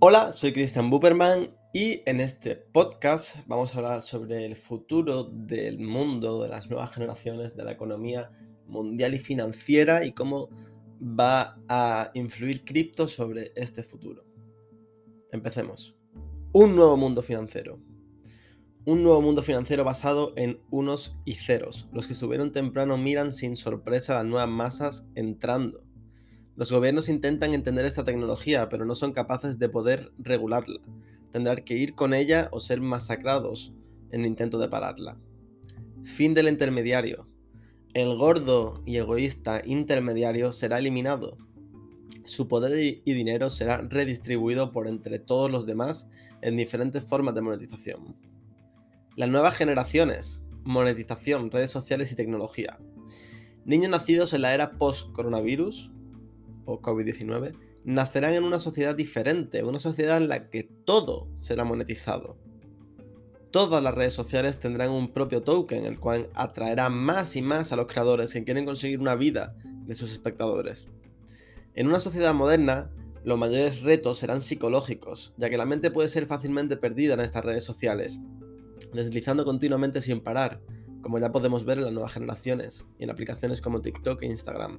Hola, soy Christian Buperman y en este podcast vamos a hablar sobre el futuro del mundo, de las nuevas generaciones, de la economía mundial y financiera y cómo va a influir cripto sobre este futuro. Empecemos. Un nuevo mundo financiero. Un nuevo mundo financiero basado en unos y ceros. Los que estuvieron temprano miran sin sorpresa las nuevas masas entrando los gobiernos intentan entender esta tecnología, pero no son capaces de poder regularla. Tendrán que ir con ella o ser masacrados en el intento de pararla. Fin del intermediario. El gordo y egoísta intermediario será eliminado. Su poder y dinero será redistribuido por entre todos los demás en diferentes formas de monetización. Las nuevas generaciones, monetización, redes sociales y tecnología. Niños nacidos en la era post-coronavirus o COVID-19, nacerán en una sociedad diferente, una sociedad en la que todo será monetizado. Todas las redes sociales tendrán un propio token, el cual atraerá más y más a los creadores que quieren conseguir una vida de sus espectadores. En una sociedad moderna, los mayores retos serán psicológicos, ya que la mente puede ser fácilmente perdida en estas redes sociales, deslizando continuamente sin parar, como ya podemos ver en las nuevas generaciones y en aplicaciones como TikTok e Instagram.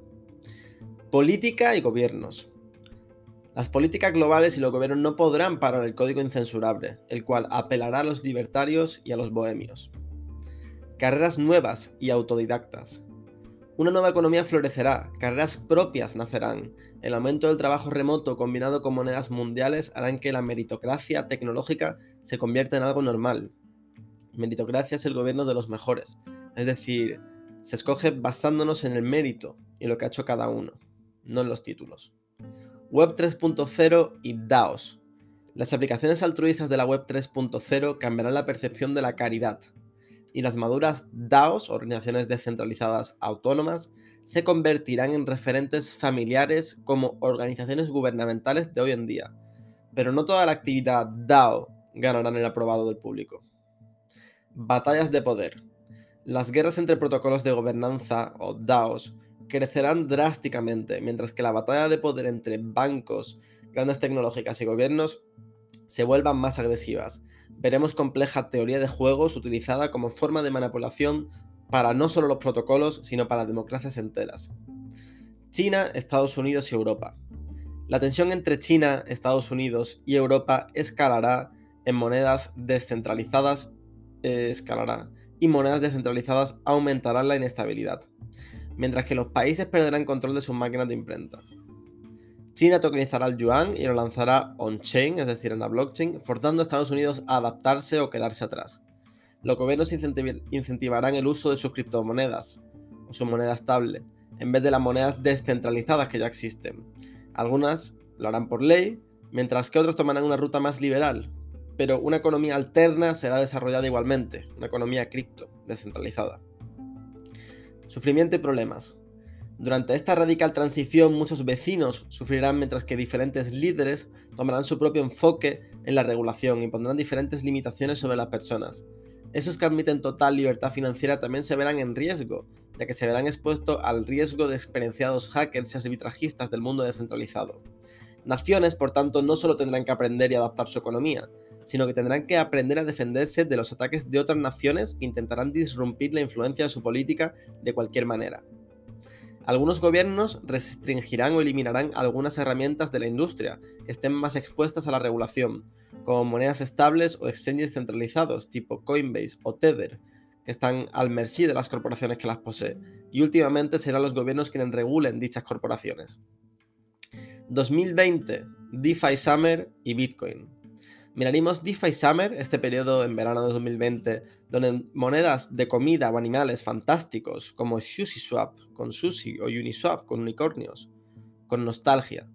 Política y gobiernos. Las políticas globales y los gobiernos no podrán parar el código incensurable, el cual apelará a los libertarios y a los bohemios. Carreras nuevas y autodidactas. Una nueva economía florecerá, carreras propias nacerán. El aumento del trabajo remoto combinado con monedas mundiales harán que la meritocracia tecnológica se convierta en algo normal. Meritocracia es el gobierno de los mejores, es decir, se escoge basándonos en el mérito y lo que ha hecho cada uno no en los títulos. Web 3.0 y DAOs. Las aplicaciones altruistas de la Web 3.0 cambiarán la percepción de la caridad, y las maduras DAOs, organizaciones descentralizadas autónomas, se convertirán en referentes familiares como organizaciones gubernamentales de hoy en día. Pero no toda la actividad DAO ganará el aprobado del público. Batallas de poder. Las guerras entre protocolos de gobernanza, o DAOs, crecerán drásticamente, mientras que la batalla de poder entre bancos, grandes tecnológicas y gobiernos se vuelvan más agresivas. Veremos compleja teoría de juegos utilizada como forma de manipulación para no solo los protocolos, sino para democracias enteras. China, Estados Unidos y Europa. La tensión entre China, Estados Unidos y Europa escalará en monedas descentralizadas, eh, escalará, y monedas descentralizadas aumentarán la inestabilidad mientras que los países perderán control de sus máquinas de imprenta. China tokenizará el yuan y lo lanzará on-chain, es decir, en la blockchain, forzando a Estados Unidos a adaptarse o quedarse atrás. Los gobiernos incentivarán el uso de sus criptomonedas, o su moneda estable, en vez de las monedas descentralizadas que ya existen. Algunas lo harán por ley, mientras que otras tomarán una ruta más liberal, pero una economía alterna será desarrollada igualmente, una economía cripto, descentralizada. Sufrimiento y problemas. Durante esta radical transición muchos vecinos sufrirán mientras que diferentes líderes tomarán su propio enfoque en la regulación y pondrán diferentes limitaciones sobre las personas. Esos que admiten total libertad financiera también se verán en riesgo, ya que se verán expuestos al riesgo de experienciados hackers y arbitrajistas del mundo descentralizado. Naciones, por tanto, no solo tendrán que aprender y adaptar su economía, sino que tendrán que aprender a defenderse de los ataques de otras naciones que intentarán disrumpir la influencia de su política de cualquier manera. Algunos gobiernos restringirán o eliminarán algunas herramientas de la industria que estén más expuestas a la regulación, como monedas estables o exchanges centralizados tipo Coinbase o Tether, que están al merced de las corporaciones que las poseen, y últimamente serán los gobiernos quienes regulen dichas corporaciones. 2020, DeFi Summer y Bitcoin. Miraremos DeFi Summer, este periodo en verano de 2020, donde monedas de comida o animales fantásticos como SushiSwap con sushi o Uniswap con unicornios, con nostalgia.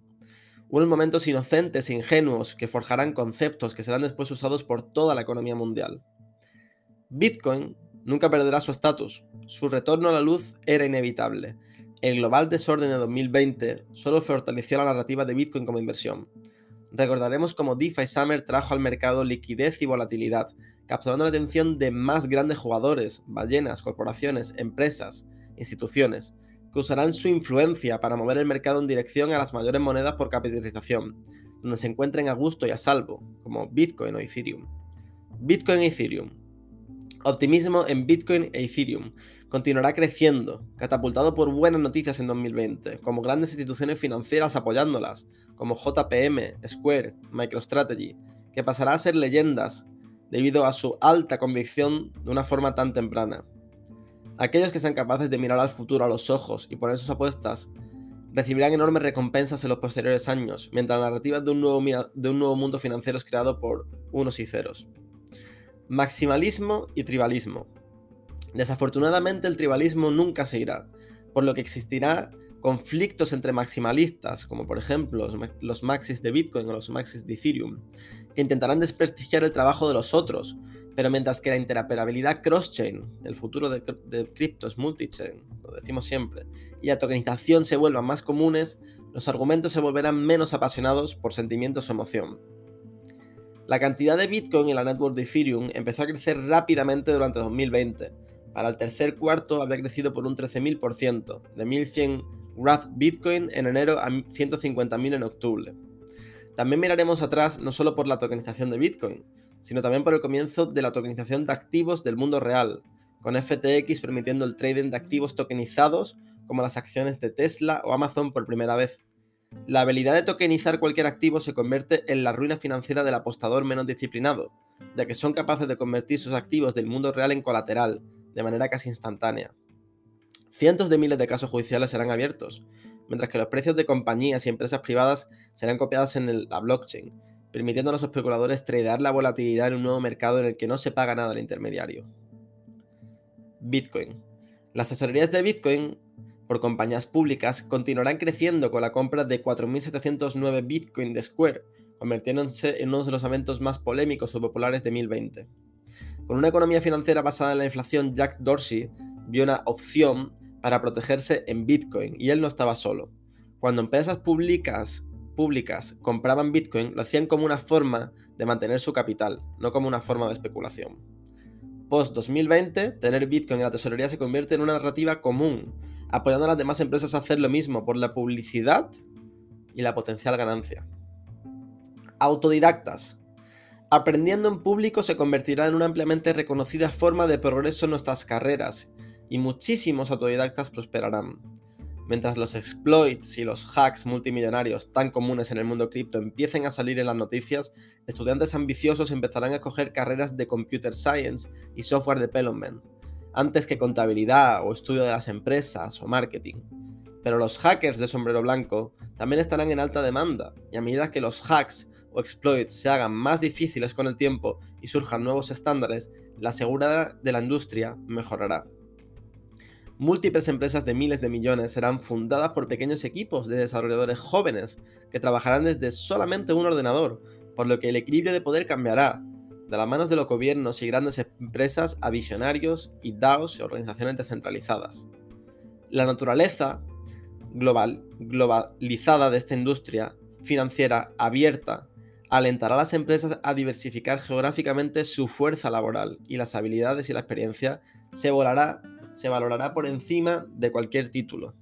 Unos momentos inocentes e ingenuos que forjarán conceptos que serán después usados por toda la economía mundial. Bitcoin nunca perderá su estatus, su retorno a la luz era inevitable. El global desorden de 2020 solo fortaleció la narrativa de Bitcoin como inversión recordaremos cómo DeFi Summer trajo al mercado liquidez y volatilidad, capturando la atención de más grandes jugadores, ballenas, corporaciones, empresas, instituciones, que usarán su influencia para mover el mercado en dirección a las mayores monedas por capitalización, donde se encuentren a gusto y a salvo, como Bitcoin o Ethereum. Bitcoin e Ethereum. Optimismo en Bitcoin e Ethereum. Continuará creciendo, catapultado por buenas noticias en 2020, como grandes instituciones financieras apoyándolas, como JPM, Square, MicroStrategy, que pasará a ser leyendas debido a su alta convicción de una forma tan temprana. Aquellos que sean capaces de mirar al futuro a los ojos y poner sus apuestas recibirán enormes recompensas en los posteriores años, mientras la narrativa de un nuevo, de un nuevo mundo financiero es creado por unos y ceros. Maximalismo y tribalismo. Desafortunadamente el tribalismo nunca se irá, por lo que existirá conflictos entre maximalistas, como por ejemplo los, maxis de Bitcoin o los maxis de Ethereum, que intentarán desprestigiar el trabajo de los otros, pero mientras que la interoperabilidad cross-chain, el futuro de, de cripto es multi-chain, lo decimos siempre, y la tokenización se vuelvan más comunes, los argumentos se volverán menos apasionados por sentimientos o emoción. La cantidad de Bitcoin en la network de Ethereum empezó a crecer rápidamente durante 2020. Para el tercer cuarto había crecido por un 13.000%, de 1100 Graph Bitcoin en enero a 150.000 en octubre. También miraremos atrás no solo por la tokenización de Bitcoin, sino también por el comienzo de la tokenización de activos del mundo real, con FTX permitiendo el trading de activos tokenizados como las acciones de Tesla o Amazon por primera vez. La habilidad de tokenizar cualquier activo se convierte en la ruina financiera del apostador menos disciplinado, ya que son capaces de convertir sus activos del mundo real en colateral, de manera casi instantánea. Cientos de miles de casos judiciales serán abiertos, mientras que los precios de compañías y empresas privadas serán copiados en la blockchain, permitiendo a los especuladores tradear la volatilidad en un nuevo mercado en el que no se paga nada al intermediario. Bitcoin. Las tesorerías de Bitcoin por compañías públicas continuarán creciendo con la compra de 4.709 Bitcoin de Square, convirtiéndose en uno de los eventos más polémicos o populares de 2020. Con una economía financiera basada en la inflación, Jack Dorsey vio una opción para protegerse en Bitcoin y él no estaba solo. Cuando empresas públicas públicas compraban Bitcoin, lo hacían como una forma de mantener su capital, no como una forma de especulación. Post 2020, tener Bitcoin en la tesorería se convierte en una narrativa común, apoyando a las demás empresas a hacer lo mismo por la publicidad y la potencial ganancia. Autodidactas. Aprendiendo en público se convertirá en una ampliamente reconocida forma de progreso en nuestras carreras, y muchísimos autodidactas prosperarán. Mientras los exploits y los hacks multimillonarios tan comunes en el mundo cripto empiecen a salir en las noticias, estudiantes ambiciosos empezarán a coger carreras de computer science y software development, antes que contabilidad o estudio de las empresas o marketing. Pero los hackers de sombrero blanco también estarán en alta demanda, y a medida que los hacks o exploits se hagan más difíciles con el tiempo y surjan nuevos estándares, la seguridad de la industria mejorará. Múltiples empresas de miles de millones serán fundadas por pequeños equipos de desarrolladores jóvenes que trabajarán desde solamente un ordenador, por lo que el equilibrio de poder cambiará, de las manos de los gobiernos y grandes empresas a visionarios y DAOs y organizaciones descentralizadas. La naturaleza global, globalizada de esta industria financiera abierta alentará a las empresas a diversificar geográficamente su fuerza laboral y las habilidades y la experiencia se volará se valorará por encima de cualquier título.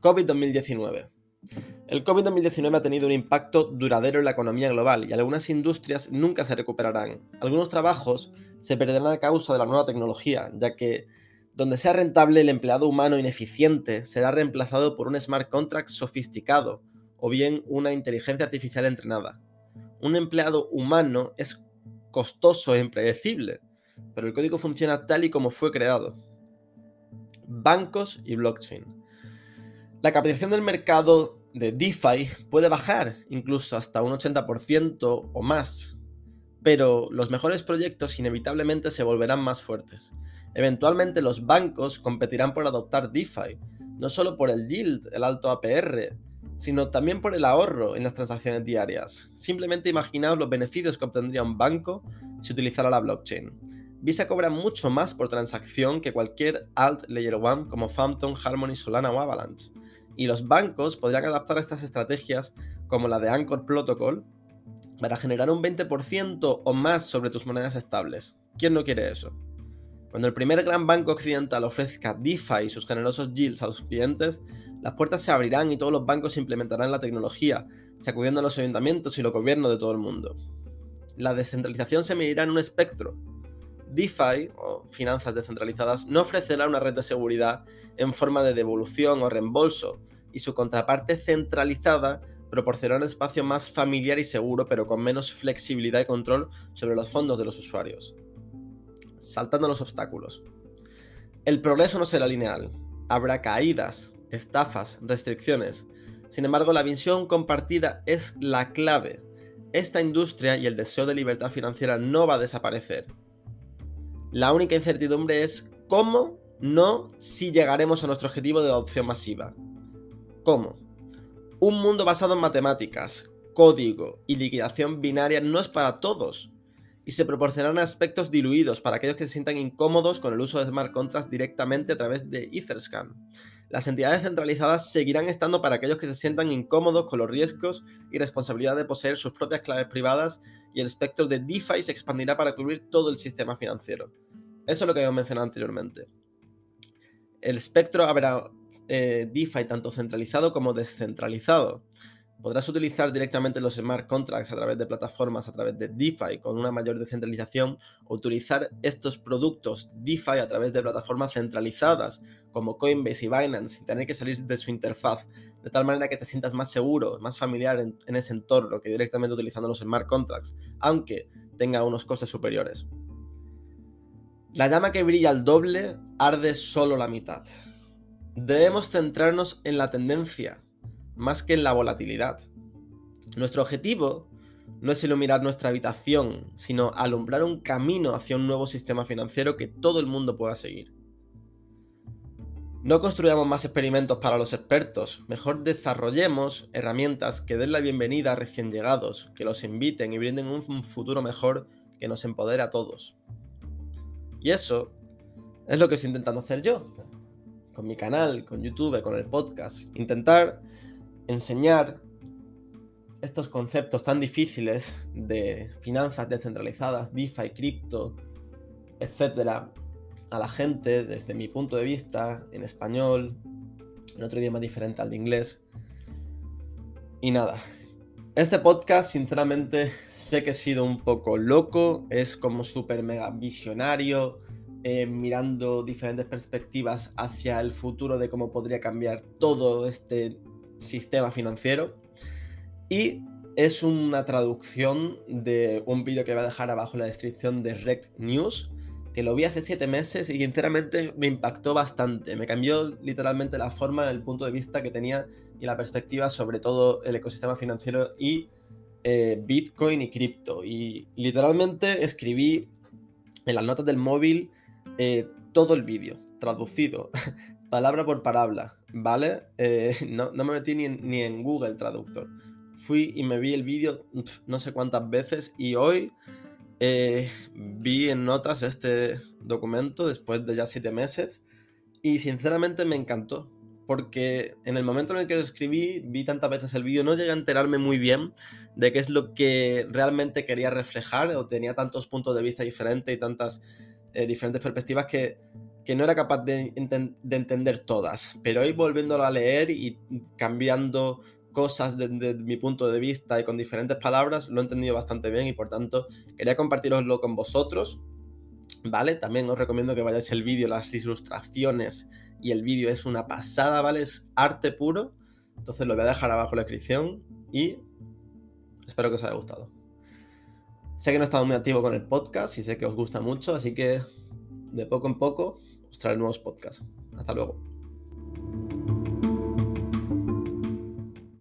COVID-2019. El COVID-2019 ha tenido un impacto duradero en la economía global y algunas industrias nunca se recuperarán. Algunos trabajos se perderán a causa de la nueva tecnología, ya que donde sea rentable el empleado humano ineficiente será reemplazado por un smart contract sofisticado o bien una inteligencia artificial entrenada. Un empleado humano es costoso e impredecible, pero el código funciona tal y como fue creado bancos y blockchain. La capitalización del mercado de DeFi puede bajar incluso hasta un 80% o más, pero los mejores proyectos inevitablemente se volverán más fuertes. Eventualmente los bancos competirán por adoptar DeFi, no solo por el yield, el alto APR, sino también por el ahorro en las transacciones diarias. Simplemente imaginaos los beneficios que obtendría un banco si utilizara la blockchain. Visa cobra mucho más por transacción que cualquier alt Layer 1 como Phantom, Harmony, Solana o Avalanche. Y los bancos podrían adaptar estas estrategias como la de Anchor Protocol para generar un 20% o más sobre tus monedas estables. ¿Quién no quiere eso? Cuando el primer gran banco occidental ofrezca DeFi y sus generosos yields a los clientes, las puertas se abrirán y todos los bancos implementarán la tecnología, sacudiendo a los ayuntamientos y los gobiernos de todo el mundo. La descentralización se medirá en un espectro. DeFi, o finanzas descentralizadas, no ofrecerá una red de seguridad en forma de devolución o reembolso, y su contraparte centralizada proporcionará un espacio más familiar y seguro, pero con menos flexibilidad y control sobre los fondos de los usuarios. Saltando los obstáculos. El progreso no será lineal. Habrá caídas, estafas, restricciones. Sin embargo, la visión compartida es la clave. Esta industria y el deseo de libertad financiera no va a desaparecer. La única incertidumbre es cómo, no si llegaremos a nuestro objetivo de adopción masiva. ¿Cómo? Un mundo basado en matemáticas, código y liquidación binaria no es para todos, y se proporcionarán aspectos diluidos para aquellos que se sientan incómodos con el uso de smart contracts directamente a través de Etherscan. Las entidades centralizadas seguirán estando para aquellos que se sientan incómodos con los riesgos y responsabilidad de poseer sus propias claves privadas y el espectro de DeFi se expandirá para cubrir todo el sistema financiero. Eso es lo que habíamos mencionado anteriormente. El espectro habrá eh, DeFi tanto centralizado como descentralizado. Podrás utilizar directamente los smart contracts a través de plataformas, a través de DeFi con una mayor descentralización, o utilizar estos productos DeFi a través de plataformas centralizadas como Coinbase y Binance sin tener que salir de su interfaz, de tal manera que te sientas más seguro, más familiar en, ese entorno que directamente utilizando los smart contracts, aunque tenga unos costes superiores. La llama que brilla al doble arde solo la mitad. Debemos centrarnos en la tendencia, más que en la volatilidad. Nuestro objetivo no es iluminar nuestra habitación, sino alumbrar un camino hacia un nuevo sistema financiero que todo el mundo pueda seguir. No construyamos más experimentos para los expertos, mejor desarrollemos herramientas que den la bienvenida a recién llegados, que los inviten y brinden un futuro mejor que nos empodere a todos. Y eso es lo que estoy intentando hacer yo, con mi canal, con YouTube, con el podcast. Intentar enseñar estos conceptos tan difíciles de finanzas descentralizadas, DeFi, cripto, etcétera, a la gente desde mi punto de vista, en español, en otro idioma diferente al de inglés. Y nada, este podcast, sinceramente, sé que he sido un poco loco, es como súper mega visionario, eh, mirando diferentes perspectivas hacia el futuro de cómo podría cambiar todo este sistema financiero. Y es una traducción de un vídeo que voy a dejar abajo en la descripción de Rect News, que lo vi hace 7 meses y sinceramente me impactó bastante. Me cambió literalmente la forma, el punto de vista que tenía y la perspectiva sobre todo el ecosistema financiero y eh, Bitcoin y cripto. Y literalmente escribí en las notas del móvil eh, todo el vídeo, traducido, palabra por palabra, ¿vale? Eh, no, me metí ni en, ni en Google Traductor. Fui y me vi el vídeo no sé cuántas veces y hoy eh, vi en notas este documento después de ya siete meses y sinceramente me encantó. Porque en el momento en el que lo escribí, vi tantas veces el vídeo, no llegué a enterarme muy bien de qué es lo que realmente quería reflejar, o tenía tantos puntos de vista diferentes y tantas eh, diferentes perspectivas que, no era capaz de, entender todas. Pero hoy volviéndolo a leer y cambiando cosas desde mi punto de vista y con diferentes palabras, lo he entendido bastante bien y por tanto quería compartiroslo con vosotros. ¿Vale? También os recomiendo que vayáis el vídeo, las ilustraciones y el vídeo es una pasada, ¿vale? Es arte puro. Entonces lo voy a dejar abajo en la descripción y espero que os haya gustado. Sé que no he estado muy activo con el podcast y sé que os gusta mucho, así que de poco en poco os traeré nuevos podcasts. Hasta luego.